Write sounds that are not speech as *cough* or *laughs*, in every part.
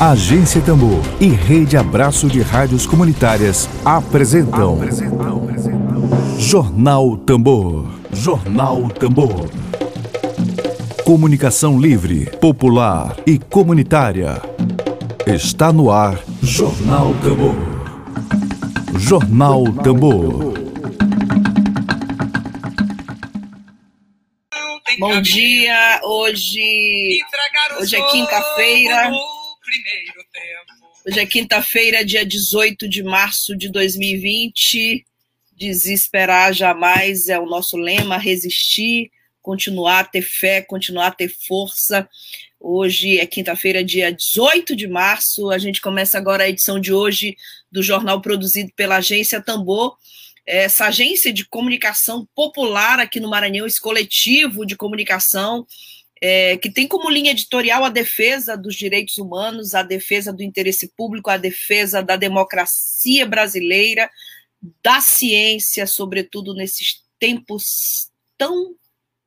Agência Tambor e Rede Abraço de Rádios Comunitárias apresentam, apresentam, apresentam. Jornal Tambor. Jornal Tambor. Comunicação livre, popular e comunitária. Está no ar Jornal Tambor. Jornal Tambor. Bom dia, hoje, hoje é quinta-feira. Hoje é quinta-feira, dia 18 de março de 2020. Desesperar jamais é o nosso lema, resistir, continuar a ter fé, continuar a ter força. Hoje é quinta-feira, dia 18 de março. A gente começa agora a edição de hoje do jornal produzido pela agência Tambor. Essa agência de comunicação popular aqui no Maranhão, esse coletivo de comunicação é, que tem como linha editorial a defesa dos direitos humanos, a defesa do interesse público, a defesa da democracia brasileira, da ciência, sobretudo nesses tempos tão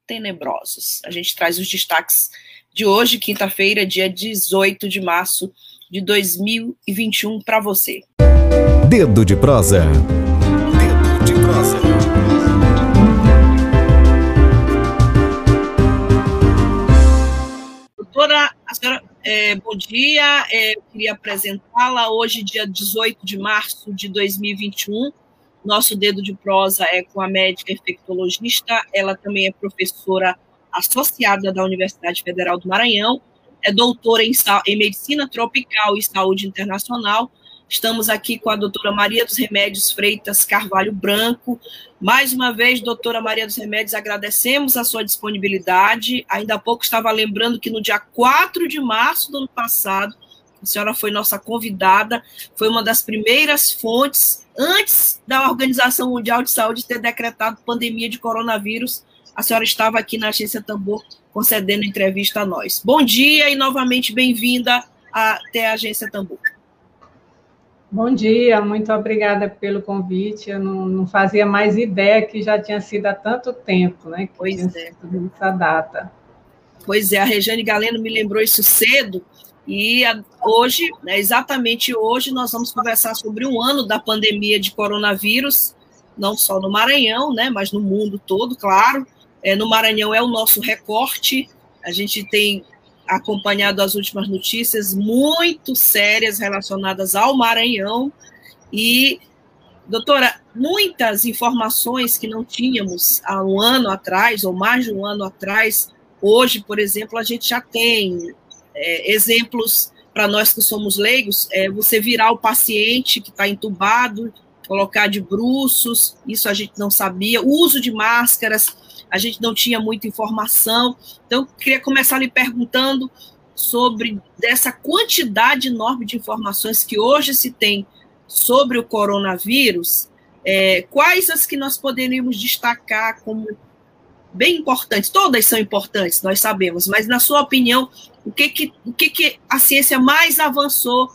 tenebrosos. A gente traz os destaques de hoje, quinta-feira, dia 18 de março de 2021, para você. Dedo de prosa. Dedo de prosa. Doutora, senhora, é, bom dia. É, eu queria apresentá-la hoje, dia 18 de março de 2021. Nosso dedo de prosa é com a médica infectologista. Ela também é professora associada da Universidade Federal do Maranhão. É doutora em, em medicina tropical e saúde internacional Estamos aqui com a doutora Maria dos Remédios Freitas Carvalho Branco. Mais uma vez, doutora Maria dos Remédios, agradecemos a sua disponibilidade. Ainda há pouco estava lembrando que no dia 4 de março do ano passado, a senhora foi nossa convidada, foi uma das primeiras fontes, antes da Organização Mundial de Saúde ter decretado pandemia de coronavírus. A senhora estava aqui na Agência Tambor concedendo entrevista a nós. Bom dia e novamente bem-vinda até a Agência Tambor. Bom dia, muito obrigada pelo convite. Eu não, não, fazia mais ideia que já tinha sido há tanto tempo, né? Que pois tinha é. Essa data. Pois é, a Regiane Galeno me lembrou isso cedo, e hoje, né, exatamente hoje, nós vamos conversar sobre um ano da pandemia de coronavírus, não só no Maranhão, né, mas no mundo todo, claro. É, no Maranhão é o nosso recorte, a gente tem acompanhado as últimas notícias muito sérias relacionadas ao Maranhão. E doutora, muitas informações que não tínhamos há um ano atrás ou mais de um ano atrás, hoje, por exemplo, a gente já tem é, exemplos para nós que somos leigos, é você virar o paciente que está entubado, colocar de bruços, isso a gente não sabia, o uso de máscaras, a gente não tinha muita informação. Então, queria começar lhe perguntando sobre dessa quantidade enorme de informações que hoje se tem sobre o coronavírus, é, quais as que nós poderíamos destacar como bem importantes? Todas são importantes, nós sabemos, mas na sua opinião, o que que, o que, que a ciência mais avançou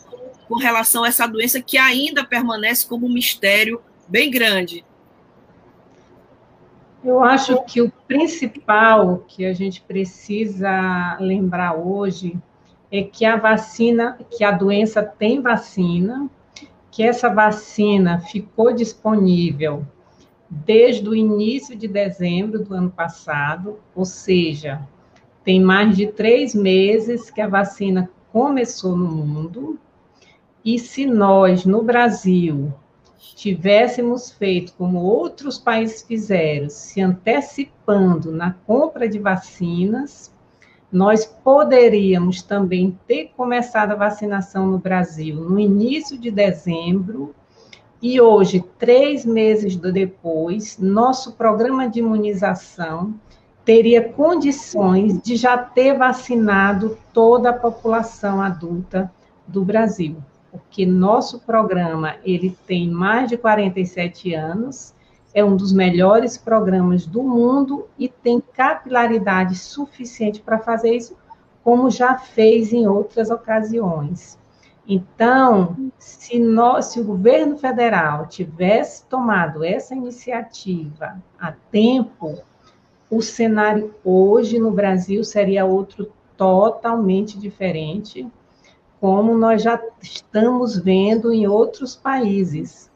com relação a essa doença que ainda permanece como um mistério bem grande? Eu acho que o principal que a gente precisa lembrar hoje é que a vacina, que a doença tem vacina, que essa vacina ficou disponível desde o início de dezembro do ano passado, ou seja, tem mais de três meses que a vacina começou no mundo. E se nós, no Brasil, tivéssemos feito como outros países fizeram, se antecipando na compra de vacinas, nós poderíamos também ter começado a vacinação no Brasil no início de dezembro, e hoje, três meses depois, nosso programa de imunização teria condições de já ter vacinado toda a população adulta do Brasil porque nosso programa ele tem mais de 47 anos, é um dos melhores programas do mundo e tem capilaridade suficiente para fazer isso, como já fez em outras ocasiões. Então, se, nós, se o governo federal tivesse tomado essa iniciativa a tempo, o cenário hoje no Brasil seria outro totalmente diferente como nós já estamos vendo em outros países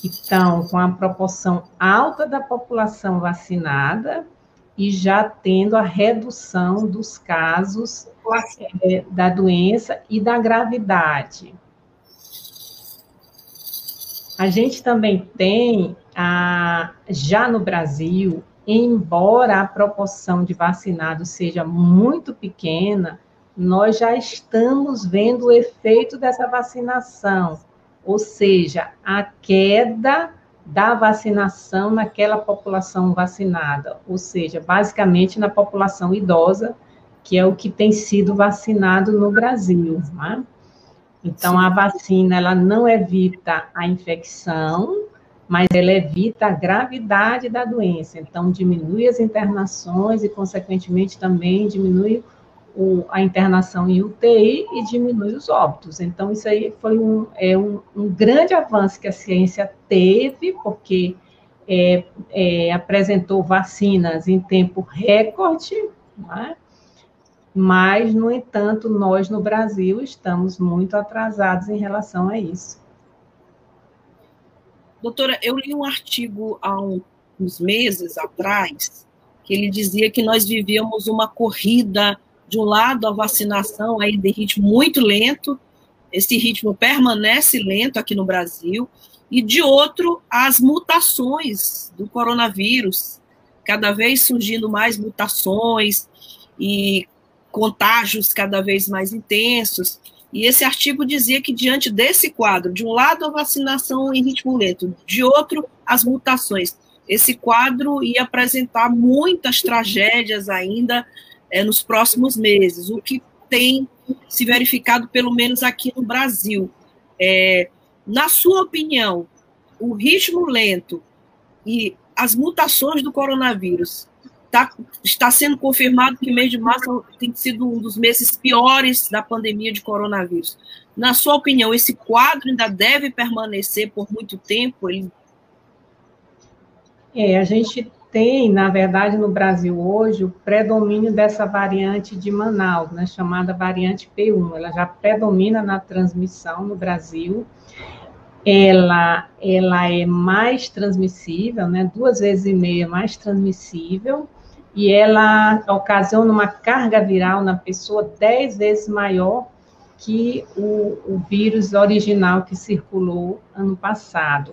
que estão com a proporção alta da população vacinada e já tendo a redução dos casos é, da doença e da gravidade. A gente também tem, a, já no Brasil, embora a proporção de vacinados seja muito pequena, nós já estamos vendo o efeito dessa vacinação, ou seja, a queda da vacinação naquela população vacinada, ou seja, basicamente na população idosa, que é o que tem sido vacinado no Brasil. Né? Então, Sim. a vacina ela não evita a infecção, mas ela evita a gravidade da doença. Então, diminui as internações e, consequentemente, também diminui o, a internação em UTI e diminui os óbitos. Então, isso aí foi um, é um, um grande avanço que a ciência teve, porque é, é, apresentou vacinas em tempo recorde, né? mas, no entanto, nós no Brasil estamos muito atrasados em relação a isso. Doutora, eu li um artigo há uns meses atrás que ele dizia que nós vivíamos uma corrida de um lado a vacinação aí de ritmo muito lento, esse ritmo permanece lento aqui no Brasil, e de outro as mutações do coronavírus, cada vez surgindo mais mutações e contágios cada vez mais intensos. E esse artigo dizia que, diante desse quadro, de um lado a vacinação em ritmo lento, de outro as mutações, esse quadro ia apresentar muitas tragédias ainda é, nos próximos meses, o que tem se verificado, pelo menos aqui no Brasil. É, na sua opinião, o ritmo lento e as mutações do coronavírus Tá, está sendo confirmado que o mês de março tem sido um dos meses piores da pandemia de coronavírus. Na sua opinião, esse quadro ainda deve permanecer por muito tempo? Ele... É, a gente tem, na verdade, no Brasil hoje, o predomínio dessa variante de Manaus, né, chamada variante P1. Ela já predomina na transmissão no Brasil. Ela, ela é mais transmissível, né, duas vezes e meia mais transmissível, e ela ocasiona uma carga viral na pessoa dez vezes maior que o, o vírus original que circulou ano passado.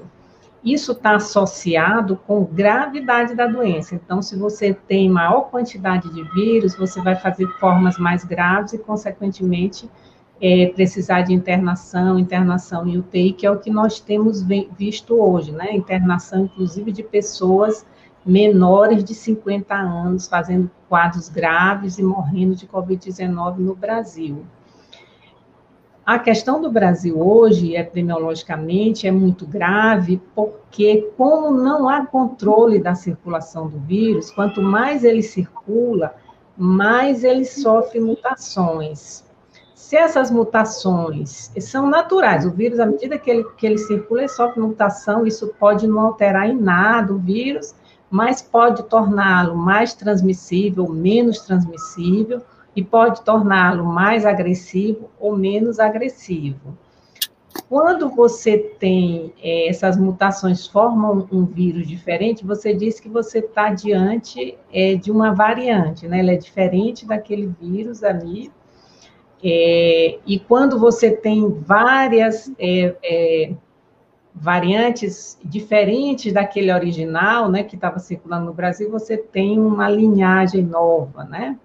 Isso está associado com gravidade da doença. Então, se você tem maior quantidade de vírus, você vai fazer formas mais graves e, consequentemente, é, precisar de internação, internação em UTI, que é o que nós temos visto hoje, né? Internação, inclusive, de pessoas menores de 50 anos fazendo quadros graves e morrendo de Covid-19 no Brasil. A questão do Brasil hoje, epidemiologicamente, é muito grave, porque, como não há controle da circulação do vírus, quanto mais ele circula, mais ele sofre mutações. Se essas mutações são naturais, o vírus, à medida que ele, que ele circula, ele sofre mutação, isso pode não alterar em nada o vírus, mas pode torná-lo mais transmissível, menos transmissível, e pode torná-lo mais agressivo ou menos agressivo. Quando você tem é, essas mutações formam um vírus diferente, você diz que você está diante é, de uma variante, né? Ela é diferente daquele vírus ali. É, e quando você tem várias é, é, variantes diferentes daquele original, né, que estava circulando no Brasil, você tem uma linhagem nova, né?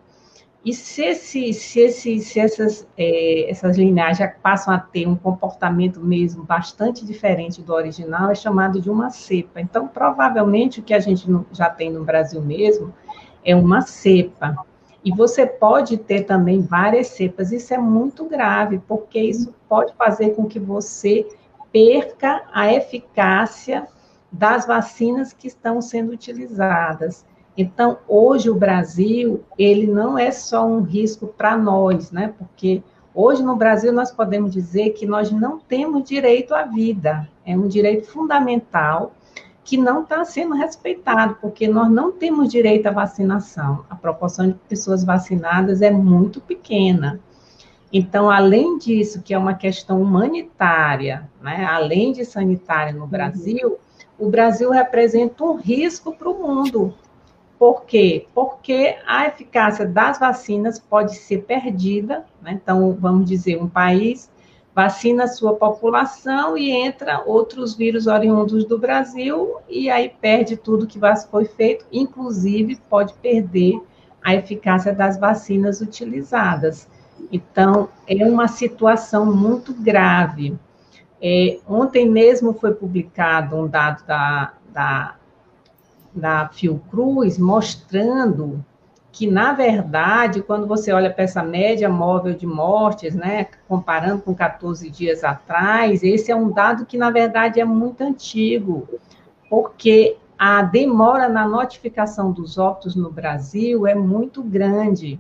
E se, esse, se, esse, se essas, é, essas linhagens passam a ter um comportamento mesmo bastante diferente do original, é chamado de uma cepa. Então, provavelmente, o que a gente já tem no Brasil mesmo é uma cepa. E você pode ter também várias cepas. Isso é muito grave, porque isso pode fazer com que você perca a eficácia das vacinas que estão sendo utilizadas. Então, hoje o Brasil, ele não é só um risco para nós, né? Porque hoje no Brasil nós podemos dizer que nós não temos direito à vida. É um direito fundamental que não está sendo respeitado, porque nós não temos direito à vacinação. A proporção de pessoas vacinadas é muito pequena. Então, além disso, que é uma questão humanitária, né, além de sanitária no uhum. Brasil, uhum. o Brasil representa um risco para o mundo. Por quê? Porque a eficácia das vacinas pode ser perdida. Né? Então, vamos dizer, um país vacina a sua população e entra outros vírus oriundos do Brasil e aí perde tudo que foi feito, inclusive pode perder a eficácia das vacinas utilizadas. Então, é uma situação muito grave. É, ontem mesmo foi publicado um dado da, da, da Fiocruz mostrando que, na verdade, quando você olha para essa média móvel de mortes, né, comparando com 14 dias atrás, esse é um dado que, na verdade, é muito antigo, porque a demora na notificação dos óbitos no Brasil é muito grande.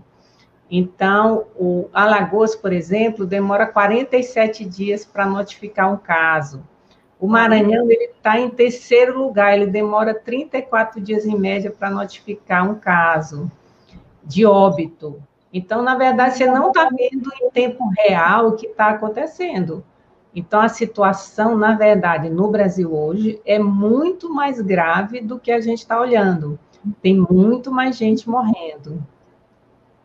Então, o Alagoas, por exemplo, demora 47 dias para notificar um caso. O Maranhão está em terceiro lugar, ele demora 34 dias em média para notificar um caso de óbito. Então, na verdade, você não está vendo em tempo real o que está acontecendo. Então, a situação, na verdade, no Brasil hoje é muito mais grave do que a gente está olhando. Tem muito mais gente morrendo.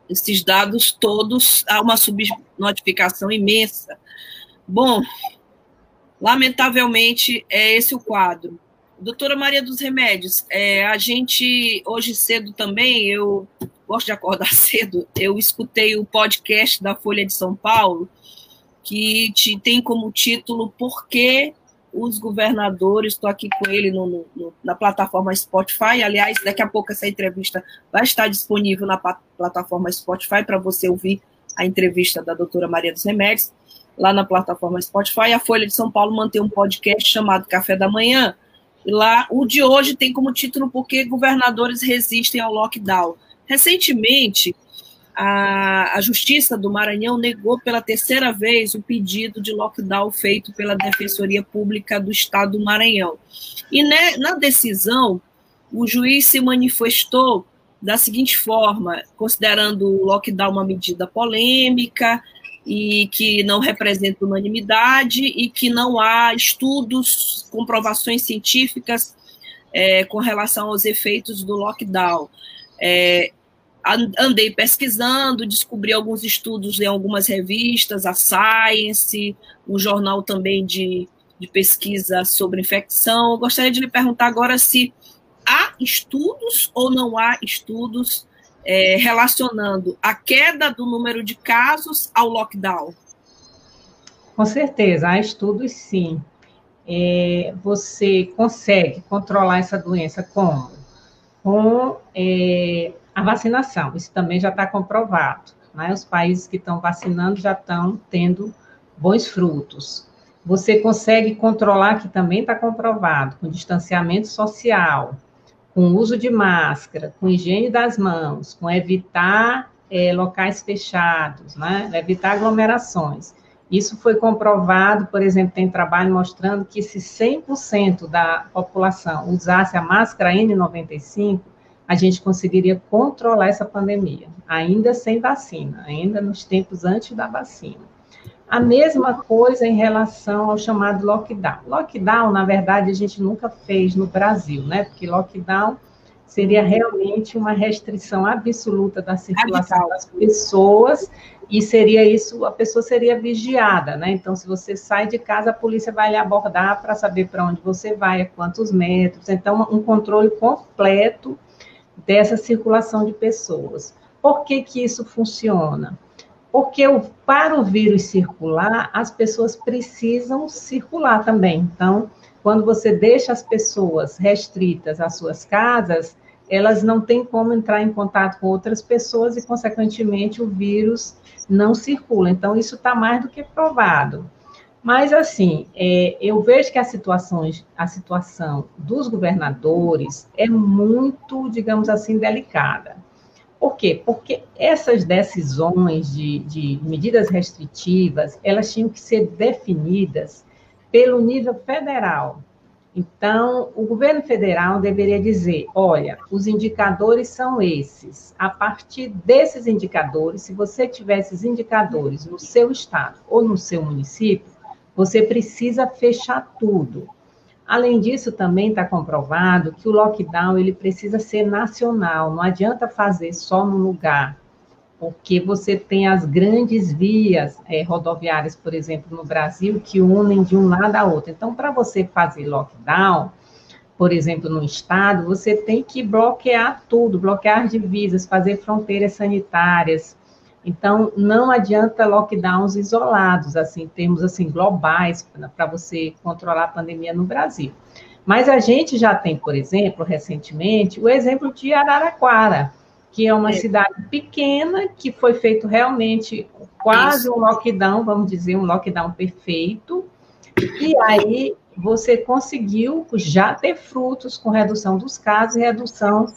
Esses dados todos, há uma subnotificação imensa. Bom, lamentavelmente, é esse o quadro. Doutora Maria dos Remédios, é, a gente, hoje cedo também, eu gosto de acordar *laughs* cedo, eu escutei o podcast da Folha de São Paulo, que te, tem como título Por que os governadores, estou aqui com ele no, no, na plataforma Spotify, aliás, daqui a pouco essa entrevista vai estar disponível na plataforma Spotify para você ouvir a entrevista da doutora Maria dos Remédios, lá na plataforma Spotify. A Folha de São Paulo mantém um podcast chamado Café da Manhã, e lá o de hoje tem como título Por que governadores resistem ao lockdown. Recentemente, a, a Justiça do Maranhão negou pela terceira vez o pedido de lockdown feito pela Defensoria Pública do Estado do Maranhão. E né, na decisão, o juiz se manifestou da seguinte forma, considerando o lockdown uma medida polêmica e que não representa unanimidade e que não há estudos, comprovações científicas é, com relação aos efeitos do lockdown. É, andei pesquisando, descobri alguns estudos em algumas revistas, a Science, um jornal também de, de pesquisa sobre infecção. Gostaria de lhe perguntar agora se há estudos ou não há estudos é, relacionando a queda do número de casos ao lockdown. Com certeza, há estudos sim. É, você consegue controlar essa doença como? Com é, a vacinação, isso também já está comprovado. Né? Os países que estão vacinando já estão tendo bons frutos. Você consegue controlar, que também está comprovado, com distanciamento social, com uso de máscara, com higiene das mãos, com evitar é, locais fechados, né? evitar aglomerações. Isso foi comprovado, por exemplo, tem trabalho mostrando que se 100% da população usasse a máscara N95, a gente conseguiria controlar essa pandemia, ainda sem vacina, ainda nos tempos antes da vacina. A mesma coisa em relação ao chamado lockdown. Lockdown, na verdade, a gente nunca fez no Brasil, né? Porque lockdown seria realmente uma restrição absoluta da circulação das pessoas e seria isso, a pessoa seria vigiada, né? Então, se você sai de casa, a polícia vai lhe abordar para saber para onde você vai, a quantos metros. Então, um controle completo dessa circulação de pessoas. Por que, que isso funciona? Porque o, para o vírus circular, as pessoas precisam circular também. Então, quando você deixa as pessoas restritas às suas casas, elas não têm como entrar em contato com outras pessoas e, consequentemente, o vírus não circula. Então, isso está mais do que provado. Mas, assim, é, eu vejo que a situação, a situação dos governadores é muito, digamos assim, delicada. Por quê? Porque essas decisões de, de medidas restritivas, elas tinham que ser definidas pelo nível federal. Então, o governo federal deveria dizer: olha, os indicadores são esses. A partir desses indicadores, se você tiver esses indicadores no seu estado ou no seu município, você precisa fechar tudo. Além disso, também está comprovado que o lockdown ele precisa ser nacional. Não adianta fazer só no lugar porque você tem as grandes vias é, rodoviárias, por exemplo, no Brasil, que unem de um lado a outro. Então, para você fazer lockdown, por exemplo, no estado, você tem que bloquear tudo, bloquear divisas, fazer fronteiras sanitárias. Então, não adianta lockdowns isolados, assim, termos assim globais para você controlar a pandemia no Brasil. Mas a gente já tem, por exemplo, recentemente, o exemplo de Araraquara, que é uma é. cidade pequena, que foi feito realmente quase Isso. um lockdown, vamos dizer, um lockdown perfeito. E aí você conseguiu já ter frutos com redução dos casos e redução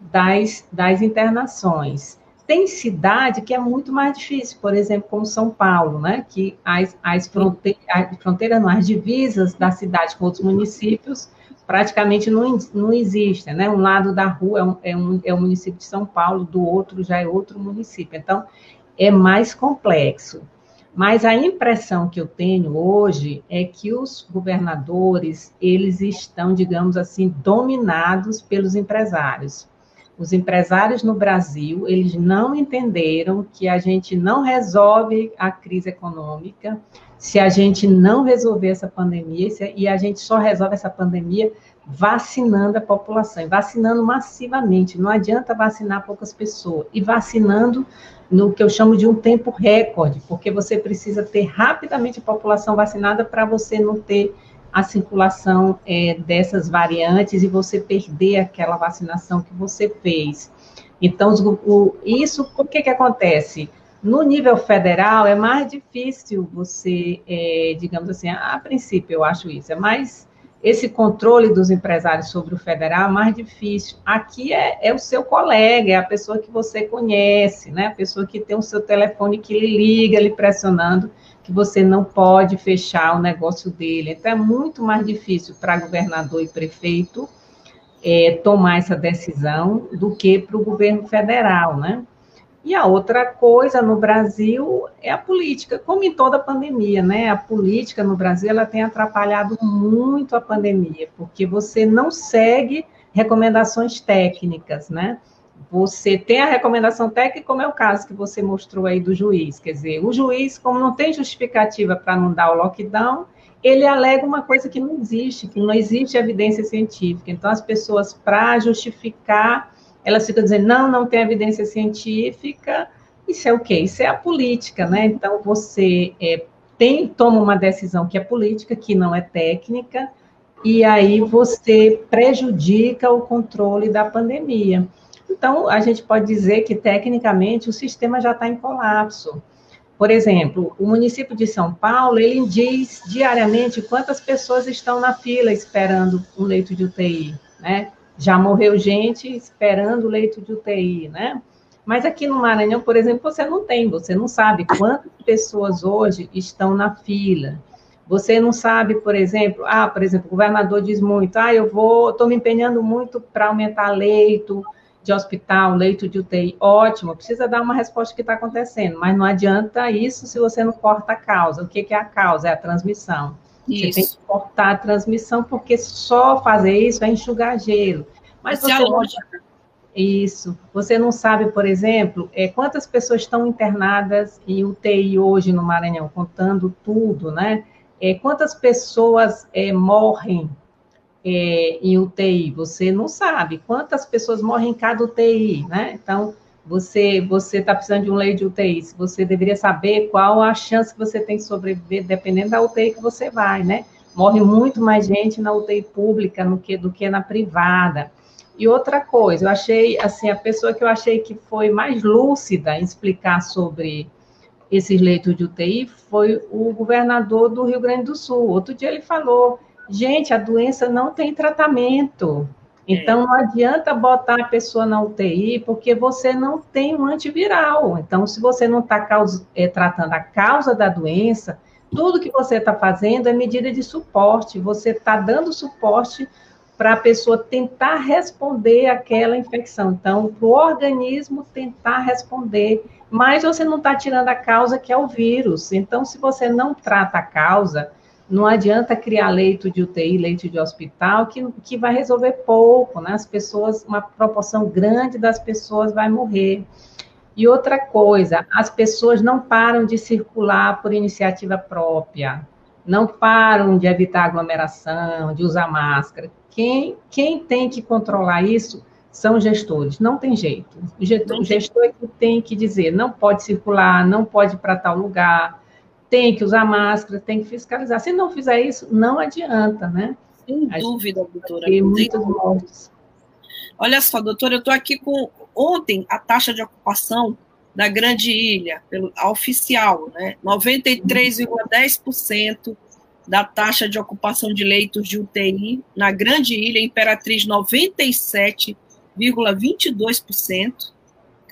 das, das internações. Tem cidade que é muito mais difícil, por exemplo, como São Paulo, né? Que as, as, fronte as fronteiras, não, as divisas da cidade com outros municípios praticamente não, não existem, né? Um lado da rua é, um, é, um, é o município de São Paulo, do outro já é outro município. Então, é mais complexo. Mas a impressão que eu tenho hoje é que os governadores, eles estão, digamos assim, dominados pelos empresários. Os empresários no Brasil, eles não entenderam que a gente não resolve a crise econômica se a gente não resolver essa pandemia, e a gente só resolve essa pandemia vacinando a população, vacinando massivamente. Não adianta vacinar poucas pessoas, e vacinando no que eu chamo de um tempo recorde, porque você precisa ter rapidamente a população vacinada para você não ter a circulação é, dessas variantes e você perder aquela vacinação que você fez. Então, o, isso, por que que acontece? No nível federal, é mais difícil você, é, digamos assim, a, princípio eu acho isso, é mais esse controle dos empresários sobre o federal é mais difícil. Aqui é, é, o seu colega, é a pessoa que você conhece, né? A pessoa que tem o seu telefone que lhe liga, lhe pressionando que você não pode fechar o negócio dele. Então é muito mais difícil para governador e prefeito é, tomar essa decisão do que para o governo federal, né? E a outra coisa no Brasil é a política, como em toda pandemia, né? A política no Brasil ela tem atrapalhado muito a pandemia, porque você não segue recomendações técnicas, né? Você tem a recomendação técnica, como é o caso que você mostrou aí do juiz, quer dizer, o juiz, como não tem justificativa para não dar o lockdown, ele alega uma coisa que não existe, que não existe evidência científica. Então, as pessoas, para justificar elas ficam dizendo, não, não tem evidência científica, isso é o quê? Isso é a política, né? Então, você é, tem, toma uma decisão que é política, que não é técnica, e aí você prejudica o controle da pandemia. Então, a gente pode dizer que, tecnicamente, o sistema já está em colapso. Por exemplo, o município de São Paulo, ele diz diariamente quantas pessoas estão na fila esperando um leito de UTI, né? Já morreu gente esperando o leito de UTI, né? Mas aqui no Maranhão, por exemplo, você não tem, você não sabe quantas pessoas hoje estão na fila. Você não sabe, por exemplo, ah, por exemplo, o governador diz muito, ah, eu vou, estou me empenhando muito para aumentar leito de hospital, leito de UTI. Ótimo, precisa dar uma resposta que está acontecendo, mas não adianta isso se você não corta a causa. O que, que é a causa? É a transmissão. Isso. Você tem que cortar a transmissão, porque só fazer isso é enxugar gelo. Mas Essa você é a lógica. Isso. Você não sabe, por exemplo, é, quantas pessoas estão internadas em UTI hoje no Maranhão, contando tudo, né? É, quantas pessoas é, morrem é, em UTI? Você não sabe. Quantas pessoas morrem em cada UTI, né? Então, você você está precisando de um leito de UTI, você deveria saber qual a chance que você tem de sobreviver, dependendo da UTI que você vai, né? Morre muito mais gente na UTI pública do que, do que na privada. E outra coisa, eu achei, assim, a pessoa que eu achei que foi mais lúcida em explicar sobre esses leitos de UTI foi o governador do Rio Grande do Sul. Outro dia ele falou, gente, a doença não tem tratamento. Então, não adianta botar a pessoa na UTI porque você não tem um antiviral. Então, se você não está é, tratando a causa da doença, tudo que você está fazendo é medida de suporte, você está dando suporte para a pessoa tentar responder àquela infecção. Então, para o organismo tentar responder, mas você não está tirando a causa que é o vírus. Então, se você não trata a causa, não adianta criar leito de UTI, leito de hospital, que, que vai resolver pouco, né? As pessoas, uma proporção grande das pessoas vai morrer. E outra coisa, as pessoas não param de circular por iniciativa própria, não param de evitar aglomeração, de usar máscara. Quem, quem tem que controlar isso são gestores, não tem jeito. O gestor, o gestor é que tem que dizer, não pode circular, não pode ir para tal lugar, tem que usar máscara, tem que fiscalizar. Se não fizer isso, não adianta, né? Sem dúvida, doutora. Tem muitos mortos. Olha só, doutora, eu estou aqui com ontem a taxa de ocupação da Grande Ilha, pelo, a oficial, né? 93,10% da taxa de ocupação de leitos de UTI na Grande Ilha, Imperatriz 97,22%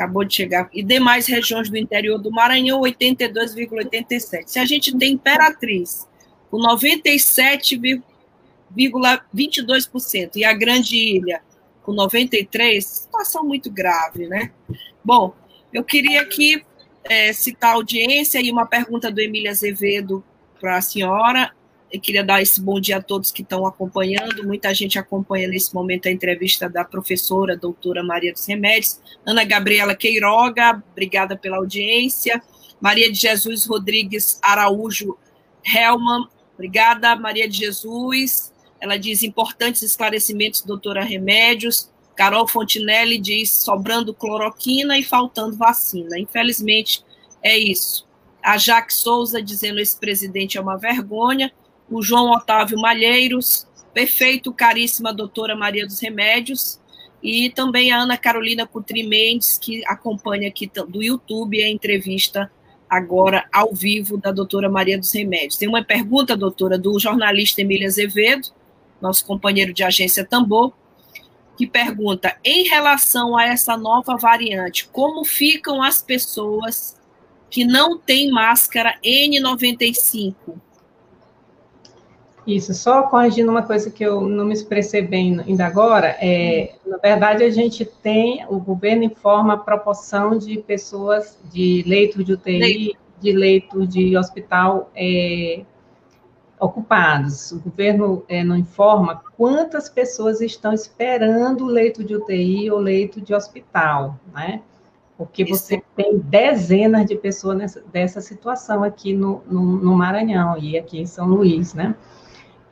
acabou de chegar, e demais regiões do interior do Maranhão, 82,87%. Se a gente tem Imperatriz com 97,22% e a Grande Ilha com 93%, situação muito grave, né? Bom, eu queria aqui é, citar a audiência e uma pergunta do Emília Azevedo para a senhora. Eu queria dar esse bom dia a todos que estão acompanhando. Muita gente acompanha nesse momento a entrevista da professora, doutora Maria dos Remédios. Ana Gabriela Queiroga, obrigada pela audiência. Maria de Jesus Rodrigues Araújo Helman, obrigada. Maria de Jesus, ela diz importantes esclarecimentos, doutora Remédios. Carol Fontinelli diz sobrando cloroquina e faltando vacina. Infelizmente, é isso. A Jaque Souza dizendo esse presidente é uma vergonha o João Otávio Malheiros, perfeito, caríssima doutora Maria dos Remédios, e também a Ana Carolina Cutri Mendes, que acompanha aqui do YouTube a entrevista agora ao vivo da doutora Maria dos Remédios. Tem uma pergunta, doutora, do jornalista Emília Azevedo, nosso companheiro de agência Tambor, que pergunta: em relação a essa nova variante, como ficam as pessoas que não têm máscara N95? Isso, só corrigindo uma coisa que eu não me expressei bem ainda agora, é, na verdade a gente tem, o governo informa a proporção de pessoas de leitos de UTI, Leito. de leitos de hospital é, ocupados. O governo é, não informa quantas pessoas estão esperando leito de UTI ou leito de hospital, né? Porque Isso. você tem dezenas de pessoas nessa, dessa situação aqui no, no, no Maranhão e aqui em São Luís, né?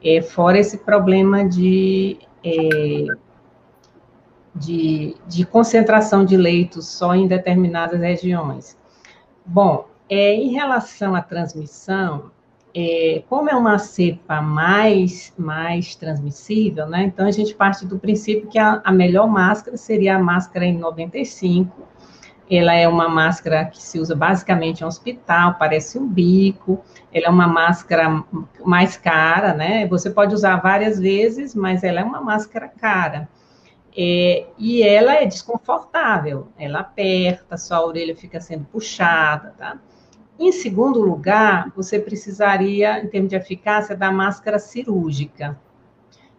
É, fora esse problema de, é, de, de, concentração de leitos só em determinadas regiões. Bom, é, em relação à transmissão, é, como é uma cepa mais, mais transmissível, né? Então a gente parte do princípio que a, a melhor máscara seria a máscara em 95, ela é uma máscara que se usa basicamente em hospital, parece um bico. Ela é uma máscara mais cara, né? Você pode usar várias vezes, mas ela é uma máscara cara. É, e ela é desconfortável, ela aperta, sua orelha fica sendo puxada, tá? Em segundo lugar, você precisaria, em termos de eficácia, da máscara cirúrgica.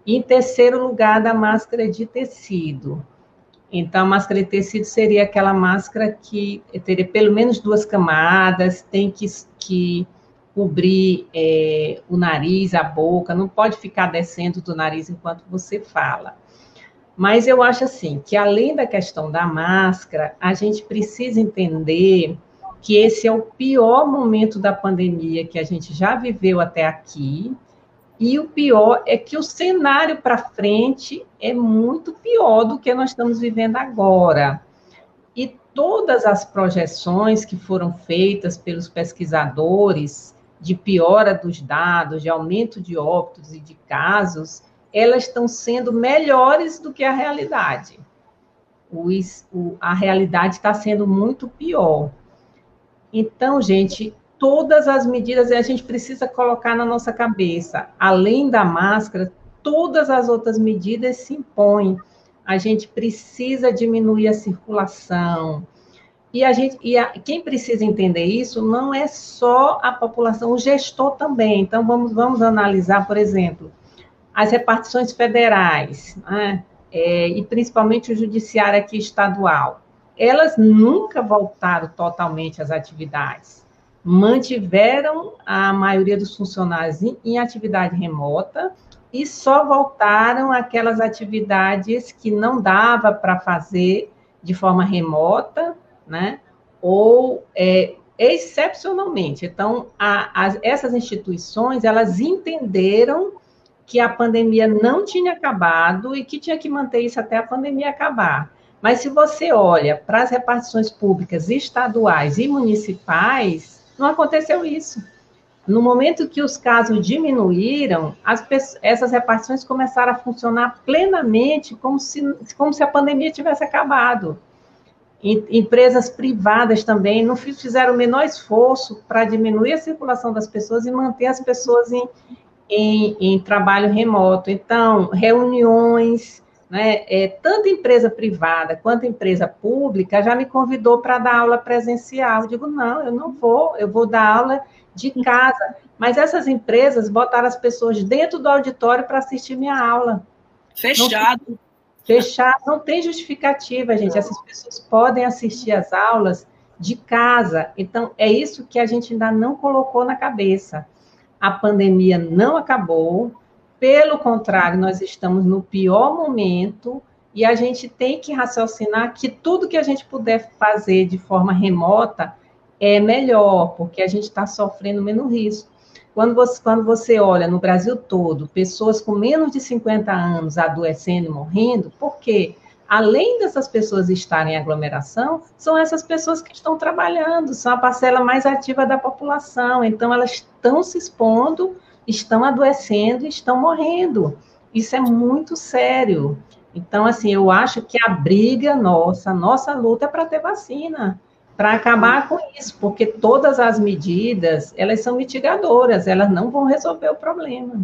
Em terceiro lugar, da máscara de tecido. Então, a máscara de tecido seria aquela máscara que teria pelo menos duas camadas, tem que, que cobrir é, o nariz, a boca, não pode ficar descendo do nariz enquanto você fala. Mas eu acho assim, que além da questão da máscara, a gente precisa entender que esse é o pior momento da pandemia que a gente já viveu até aqui, e o pior é que o cenário para frente é muito pior do que nós estamos vivendo agora. E todas as projeções que foram feitas pelos pesquisadores de piora dos dados, de aumento de óbitos e de casos, elas estão sendo melhores do que a realidade. O, a realidade está sendo muito pior. Então, gente, todas as medidas, e a gente precisa colocar na nossa cabeça, além da máscara, todas as outras medidas se impõem. A gente precisa diminuir a circulação, E a gente, e a, quem precisa entender isso não é só a população, o gestor também. Então vamos, vamos analisar, por exemplo, as repartições federais, né? é, e principalmente o judiciário aqui estadual. Elas nunca voltaram totalmente às atividades, mantiveram a maioria dos funcionários em, em atividade remota e só voltaram aquelas atividades que não dava para fazer de forma remota, né? Ou é, excepcionalmente. Então, a, a, essas instituições elas entenderam que a pandemia não tinha acabado e que tinha que manter isso até a pandemia acabar. Mas se você olha para as repartições públicas estaduais e municipais, não aconteceu isso. No momento que os casos diminuíram, pessoas, essas repartições começaram a funcionar plenamente, como se, como se a pandemia tivesse acabado. Empresas privadas também não fizeram o menor esforço para diminuir a circulação das pessoas e manter as pessoas em, em, em trabalho remoto. Então, reuniões, né, é, tanto empresa privada quanto empresa pública já me convidou para dar aula presencial. Eu digo, não, eu não vou, eu vou dar aula de casa. Mas essas empresas botaram as pessoas dentro do auditório para assistir minha aula. Fechado. Não, fechado, não tem justificativa, gente. Essas pessoas podem assistir as aulas de casa. Então, é isso que a gente ainda não colocou na cabeça a pandemia não acabou, pelo contrário, nós estamos no pior momento e a gente tem que raciocinar que tudo que a gente puder fazer de forma remota é melhor, porque a gente está sofrendo menos risco. Quando você, quando você olha no Brasil todo, pessoas com menos de 50 anos adoecendo e morrendo, por quê? além dessas pessoas estarem em aglomeração, são essas pessoas que estão trabalhando, são a parcela mais ativa da população. Então, elas estão se expondo, estão adoecendo, estão morrendo. Isso é muito sério. Então, assim, eu acho que a briga nossa, a nossa luta é para ter vacina, para acabar com isso, porque todas as medidas, elas são mitigadoras, elas não vão resolver o problema.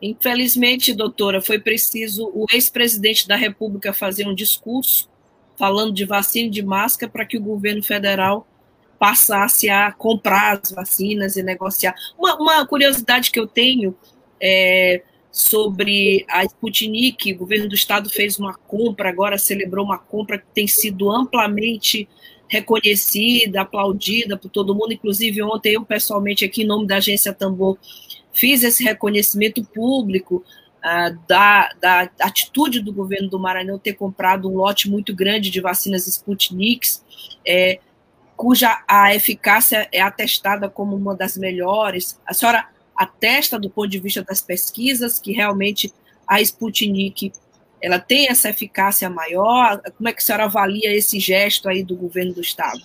Infelizmente, doutora, foi preciso o ex-presidente da República fazer um discurso falando de vacina e de máscara para que o governo federal passasse a comprar as vacinas e negociar. Uma, uma curiosidade que eu tenho é sobre a Sputnik, o governo do estado fez uma compra, agora celebrou uma compra que tem sido amplamente reconhecida, aplaudida por todo mundo, inclusive ontem eu pessoalmente aqui em nome da agência Tambor fiz esse reconhecimento público ah, da, da atitude do governo do Maranhão ter comprado um lote muito grande de vacinas Sputniks, é, cuja a eficácia é atestada como uma das melhores. A senhora atesta do ponto de vista das pesquisas que realmente a Sputnik ela tem essa eficácia maior? Como é que a senhora avalia esse gesto aí do governo do estado?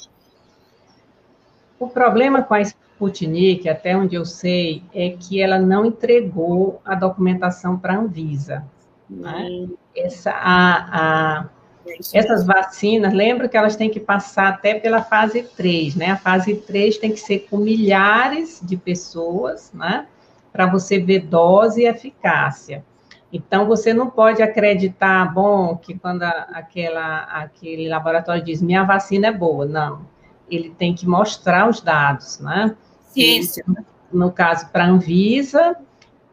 O problema com a Sputnik, até onde eu sei, é que ela não entregou a documentação para a Anvisa. Né? Hum. Essa, a, a, essas vacinas, lembra que elas têm que passar até pela fase 3, né? A fase 3 tem que ser com milhares de pessoas, né? Para você ver dose e eficácia. Então, você não pode acreditar, bom, que quando aquela, aquele laboratório diz minha vacina é boa. Não. Ele tem que mostrar os dados, né? ciência. No caso, para a Anvisa,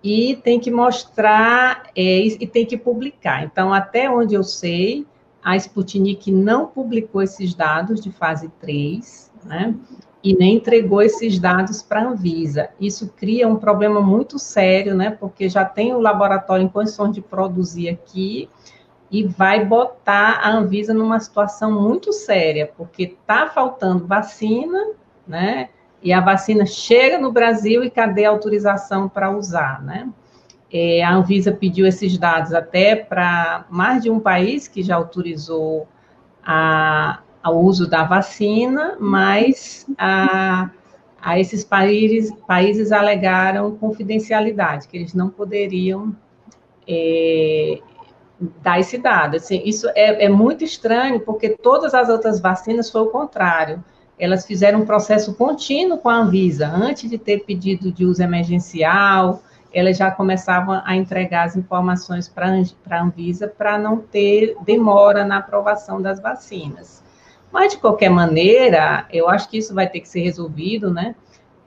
e tem que mostrar é, e tem que publicar. Então, até onde eu sei, a Sputnik não publicou esses dados de fase 3, né? E nem entregou esses dados para a Anvisa. Isso cria um problema muito sério, né? Porque já tem o laboratório em condições de produzir aqui e vai botar a Anvisa numa situação muito séria, porque está faltando vacina, né? e a vacina chega no Brasil e cadê a autorização para usar, né? É, a Anvisa pediu esses dados até para mais de um país que já autorizou a, o uso da vacina, mas a, a esses países, países alegaram confidencialidade, que eles não poderiam é, dar esse dado. Assim, isso é, é muito estranho, porque todas as outras vacinas foi o contrário elas fizeram um processo contínuo com a Anvisa. Antes de ter pedido de uso emergencial, elas já começavam a entregar as informações para a Anvisa para não ter demora na aprovação das vacinas. Mas, de qualquer maneira, eu acho que isso vai ter que ser resolvido, né?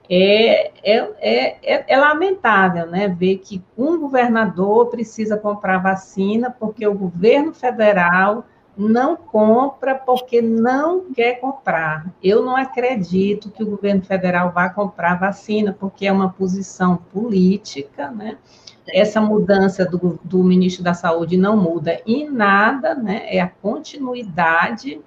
É, é, é, é, é lamentável, né? Ver que um governador precisa comprar vacina porque o governo federal não compra porque não quer comprar. Eu não acredito que o governo federal vá comprar vacina, porque é uma posição política, né? Essa mudança do, do ministro da Saúde não muda em nada, né? É a continuidade.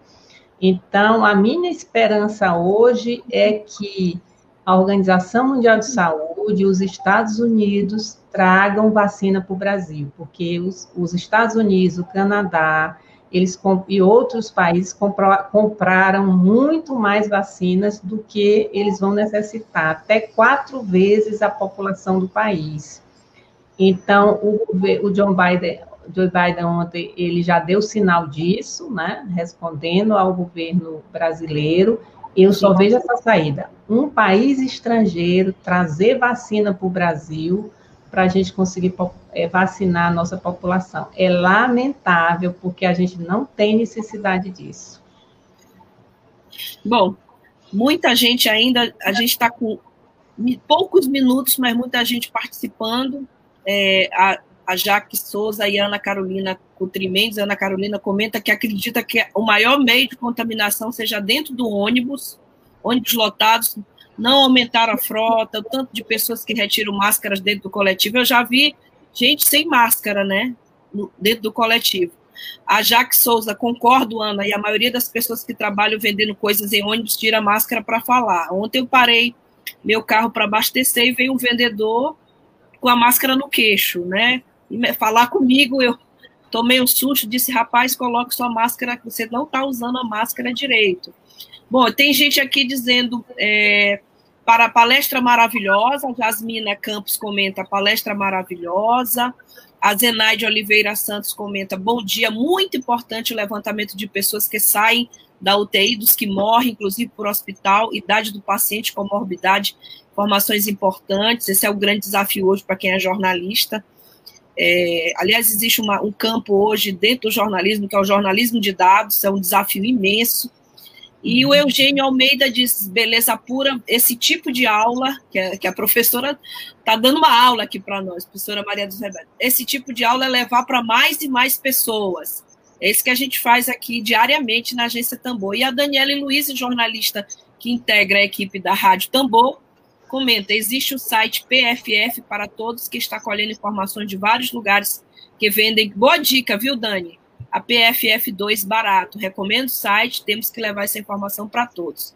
Então, a minha esperança hoje é que a Organização Mundial de Saúde, os Estados Unidos tragam vacina para o Brasil, porque os, os Estados Unidos, o Canadá, eles e outros países compraram muito mais vacinas do que eles vão necessitar, até quatro vezes a população do país. Então, o, o John Biden, Joe Biden ontem, ele já deu sinal disso, né, respondendo ao governo brasileiro. Eu só vejo essa saída: um país estrangeiro trazer vacina para o Brasil para a gente conseguir é, vacinar a nossa população. É lamentável, porque a gente não tem necessidade disso. Bom, muita gente ainda, a gente está com poucos minutos, mas muita gente participando. É, a, a Jaque Souza e a Ana Carolina Cutrimendes, Ana Carolina comenta que acredita que o maior meio de contaminação seja dentro do ônibus, ônibus lotados, não aumentaram a frota, o tanto de pessoas que retiram máscaras dentro do coletivo. Eu já vi gente sem máscara, né, dentro do coletivo. A Jaque Souza, concordo, Ana, e a maioria das pessoas que trabalham vendendo coisas em ônibus tira máscara para falar. Ontem eu parei meu carro para abastecer e veio um vendedor com a máscara no queixo, né? E falar comigo, eu tomei um susto, disse, rapaz, coloque sua máscara, você não está usando a máscara direito. Bom, tem gente aqui dizendo é, para a palestra maravilhosa, Jasmina Campos comenta palestra maravilhosa, a Zenaide Oliveira Santos comenta bom dia, muito importante o levantamento de pessoas que saem da UTI, dos que morrem, inclusive por hospital, idade do paciente, comorbidade, informações importantes, esse é o grande desafio hoje para quem é jornalista. É, aliás, existe uma, um campo hoje dentro do jornalismo, que é o jornalismo de dados, é um desafio imenso, e o Eugênio Almeida diz, beleza pura, esse tipo de aula, que a, que a professora está dando uma aula aqui para nós, professora Maria dos Rebetos, esse tipo de aula é levar para mais e mais pessoas. É isso que a gente faz aqui diariamente na Agência Tambor. E a Daniela Luiz, jornalista que integra a equipe da Rádio Tambor, comenta, existe o site PFF para todos, que está colhendo informações de vários lugares que vendem. Boa dica, viu, Dani? A PFF2 barato. Recomendo o site, temos que levar essa informação para todos.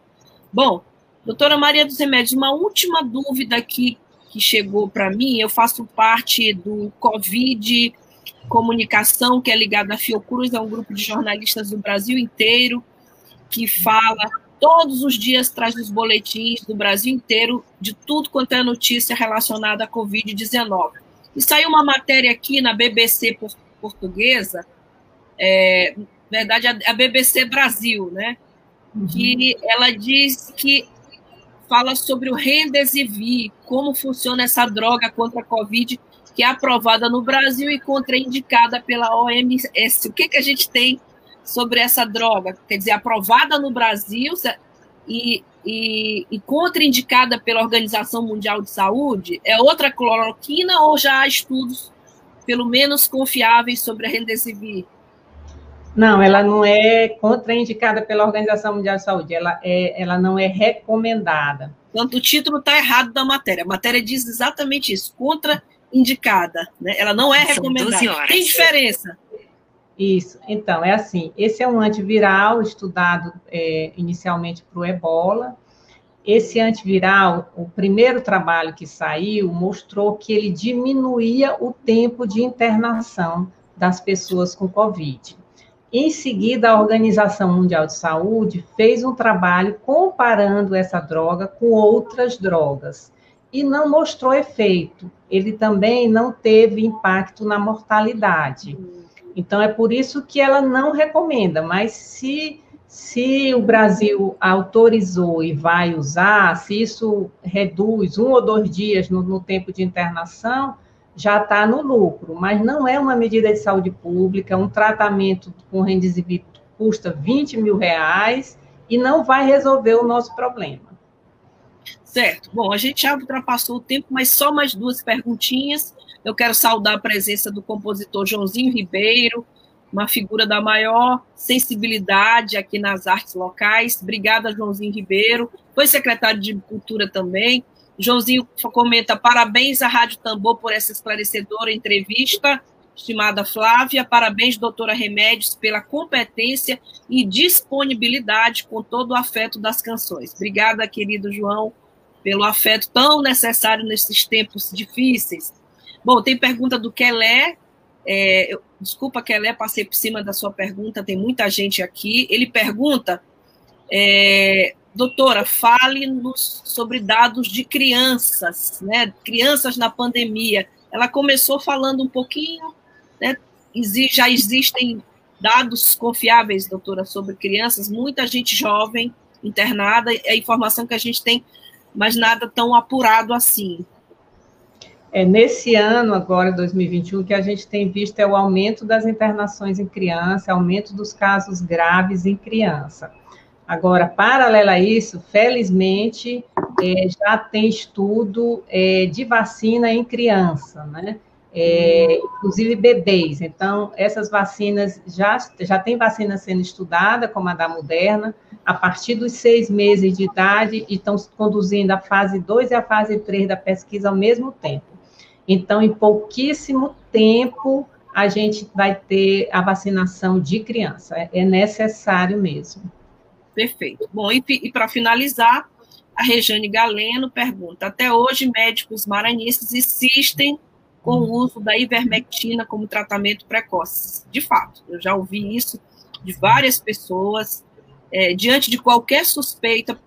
Bom, doutora Maria dos Remédios, uma última dúvida aqui que chegou para mim. Eu faço parte do Covid Comunicação, que é ligado à Fiocruz, é um grupo de jornalistas do Brasil inteiro que fala todos os dias traz os boletins do Brasil inteiro de tudo quanto é notícia relacionada à Covid-19. E saiu uma matéria aqui na BBC portuguesa é, na verdade, a, a, BBC Brasil, né? Uhum. Que ela diz que fala sobre o Remdesivir, como funciona essa droga contra a Covid, que é aprovada no Brasil e contraindicada pela OMS. O que, que a gente tem sobre essa droga? Quer dizer, aprovada no Brasil e, e, e contraindicada pela Organização Mundial de Saúde, é outra cloroquina ou já há estudos, pelo menos confiáveis, sobre a Remdesivir? Não, ela não é contraindicada pela Organização Mundial de Saúde, ela, é, ela não é recomendada. Portanto, o título está errado da matéria. A matéria diz exatamente isso, contraindicada. Né? Ela não é recomendada. Tem diferença. Isso, então, é assim, esse é um antiviral estudado é, inicialmente para o ebola. Esse antiviral, o primeiro trabalho que saiu, mostrou que ele diminuía o tempo de internação das pessoas com Covid. Em seguida, a Organização Mundial de Saúde fez um trabalho comparando essa droga com outras drogas e não mostrou efeito. Ele também não teve impacto na mortalidade. Então, é por isso que ela não recomenda, mas se, se o Brasil autorizou e vai usar, se isso reduz um ou dois dias no, no tempo de internação, já está no lucro, mas não é uma medida de saúde pública, um tratamento com rendizimento custa 20 mil reais e não vai resolver o nosso problema. Certo. Bom, a gente já ultrapassou o tempo, mas só mais duas perguntinhas. Eu quero saudar a presença do compositor Joãozinho Ribeiro, uma figura da maior sensibilidade aqui nas artes locais. Obrigada, Joãozinho Ribeiro. Foi secretário de Cultura também. Joãozinho comenta: parabéns à Rádio Tambor por essa esclarecedora entrevista. Estimada Flávia, parabéns, doutora Remédios, pela competência e disponibilidade com todo o afeto das canções. Obrigada, querido João, pelo afeto tão necessário nesses tempos difíceis. Bom, tem pergunta do Kelé. É, eu, desculpa, Kelé, passei por cima da sua pergunta, tem muita gente aqui. Ele pergunta é, doutora, fale-nos sobre dados de crianças, né? Crianças na pandemia. Ela começou falando um pouquinho, né? Já existem dados confiáveis, doutora, sobre crianças, muita gente jovem internada, é a informação que a gente tem, mas nada tão apurado assim. É nesse ano, agora, 2021, que a gente tem visto é o aumento das internações em criança, aumento dos casos graves em criança. Agora, paralelo a isso, felizmente, é, já tem estudo é, de vacina em criança, né? É, inclusive bebês. Então, essas vacinas, já, já tem vacina sendo estudada, como a da Moderna, a partir dos seis meses de idade, e estão conduzindo a fase 2 e a fase 3 da pesquisa ao mesmo tempo. Então, em pouquíssimo tempo, a gente vai ter a vacinação de criança. É, é necessário mesmo. Perfeito. Bom, e, e para finalizar, a Rejane Galeno pergunta: até hoje, médicos maranhenses insistem com o uso da ivermectina como tratamento precoce. De fato, eu já ouvi isso de várias pessoas. É, diante de qualquer suspeita,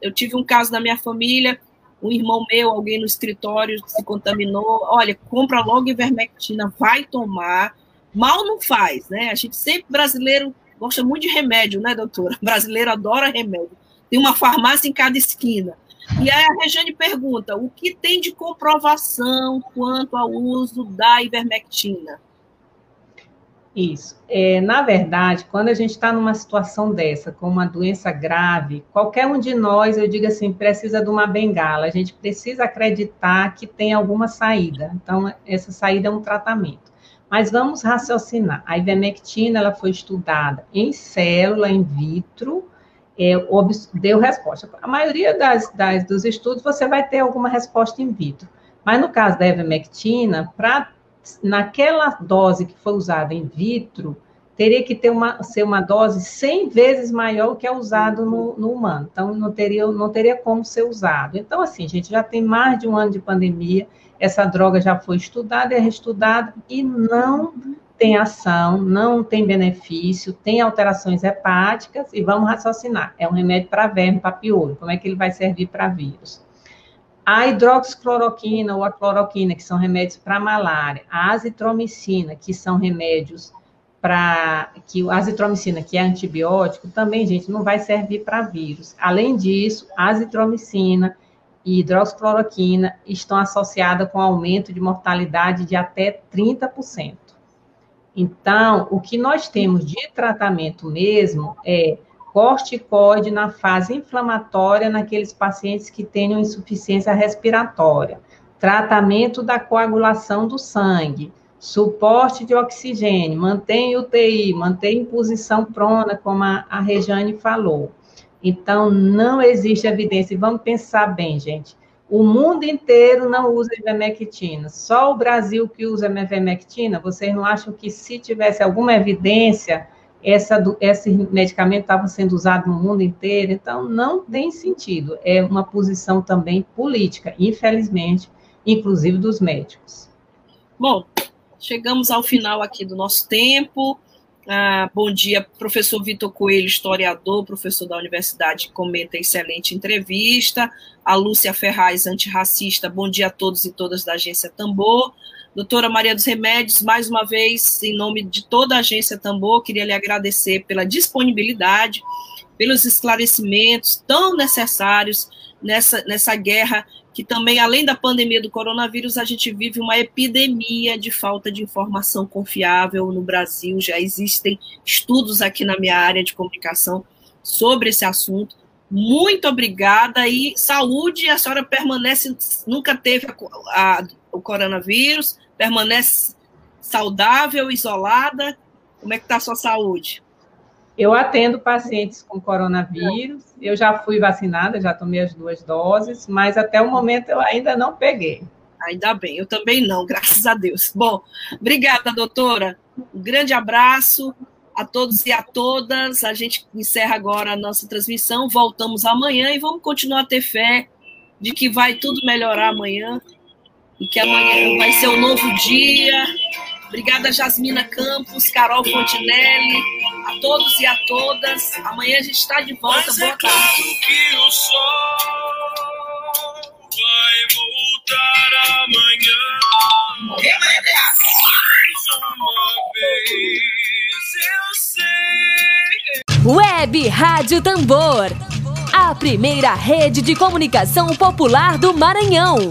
eu tive um caso na minha família, um irmão meu, alguém no escritório se contaminou. Olha, compra logo ivermectina, vai tomar. Mal não faz, né? A gente sempre brasileiro gosta muito de remédio, né, doutora? O *laughs* brasileiro adora remédio. Tem uma farmácia em cada esquina. E aí a Regiane pergunta: o que tem de comprovação quanto ao uso da ivermectina? Isso. É, na verdade, quando a gente está numa situação dessa, com uma doença grave, qualquer um de nós, eu digo assim, precisa de uma bengala. A gente precisa acreditar que tem alguma saída. Então, essa saída é um tratamento. Mas vamos raciocinar. A ivermectina ela foi estudada em célula, in vitro, é, deu resposta. A maioria das, das, dos estudos você vai ter alguma resposta in vitro. Mas no caso da ivermectina, para naquela dose que foi usada in vitro, teria que ter uma, ser uma dose 100 vezes maior que é usado no, no, humano. Então, não teria, não teria como ser usado. Então, assim, a gente já tem mais de um ano de pandemia, essa droga já foi estudada e reestudada e não tem ação, não tem benefício, tem alterações hepáticas e vamos raciocinar. É um remédio para verme, para piolho. Como é que ele vai servir para vírus? A hidroxicloroquina ou a cloroquina, que são remédios para malária, a azitromicina, que são remédios para que a azitromicina, que é antibiótico, também, gente, não vai servir para vírus. Além disso, a azitromicina e hidroxicloroquina estão associadas com aumento de mortalidade de até 30%. Então, o que nós temos de tratamento mesmo é corticoide na fase inflamatória naqueles pacientes que tenham insuficiência respiratória, tratamento da coagulação do sangue, suporte de oxigênio, mantém UTI, mantém posição prona, como a, a Rejane falou. Então, não existe evidência. E vamos pensar bem, gente. O mundo inteiro não usa ivermectina. Só o Brasil que usa ivermectina. Vocês não acham que se tivesse alguma evidência, essa, esse medicamento estava sendo usado no mundo inteiro? Então, não tem sentido. É uma posição também política, infelizmente, inclusive dos médicos. Bom, chegamos ao final aqui do nosso tempo. Ah, bom dia, professor Vitor Coelho, historiador, professor da universidade, comenta excelente entrevista. A Lúcia Ferraz, antirracista, bom dia a todos e todas da agência Tambor. Doutora Maria dos Remédios, mais uma vez, em nome de toda a agência Tambor, queria lhe agradecer pela disponibilidade, pelos esclarecimentos tão necessários nessa, nessa guerra que também, além da pandemia do coronavírus, a gente vive uma epidemia de falta de informação confiável no Brasil. Já existem estudos aqui na minha área de comunicação sobre esse assunto. Muito obrigada e saúde. A senhora permanece, nunca teve a, a, o coronavírus, permanece saudável, isolada. Como é que está a sua saúde? Eu atendo pacientes com coronavírus, eu já fui vacinada, já tomei as duas doses, mas até o momento eu ainda não peguei. Ainda bem, eu também não, *laughs* graças a Deus. Bom, obrigada, doutora. Um grande abraço a todos e a todas. A gente encerra agora a nossa transmissão, voltamos amanhã e vamos continuar a ter fé de que vai tudo melhorar amanhã e que amanhã vai ser um novo dia Obrigada, Jasmina Campos, Carol Fontinelli, a todos e a todas. Amanhã a gente está de volta. Mas Boa é tarde. Claro que o sol vai voltar amanhã. Mais uma vez, eu sei. Web Rádio Tambor. A primeira rede de comunicação popular do Maranhão.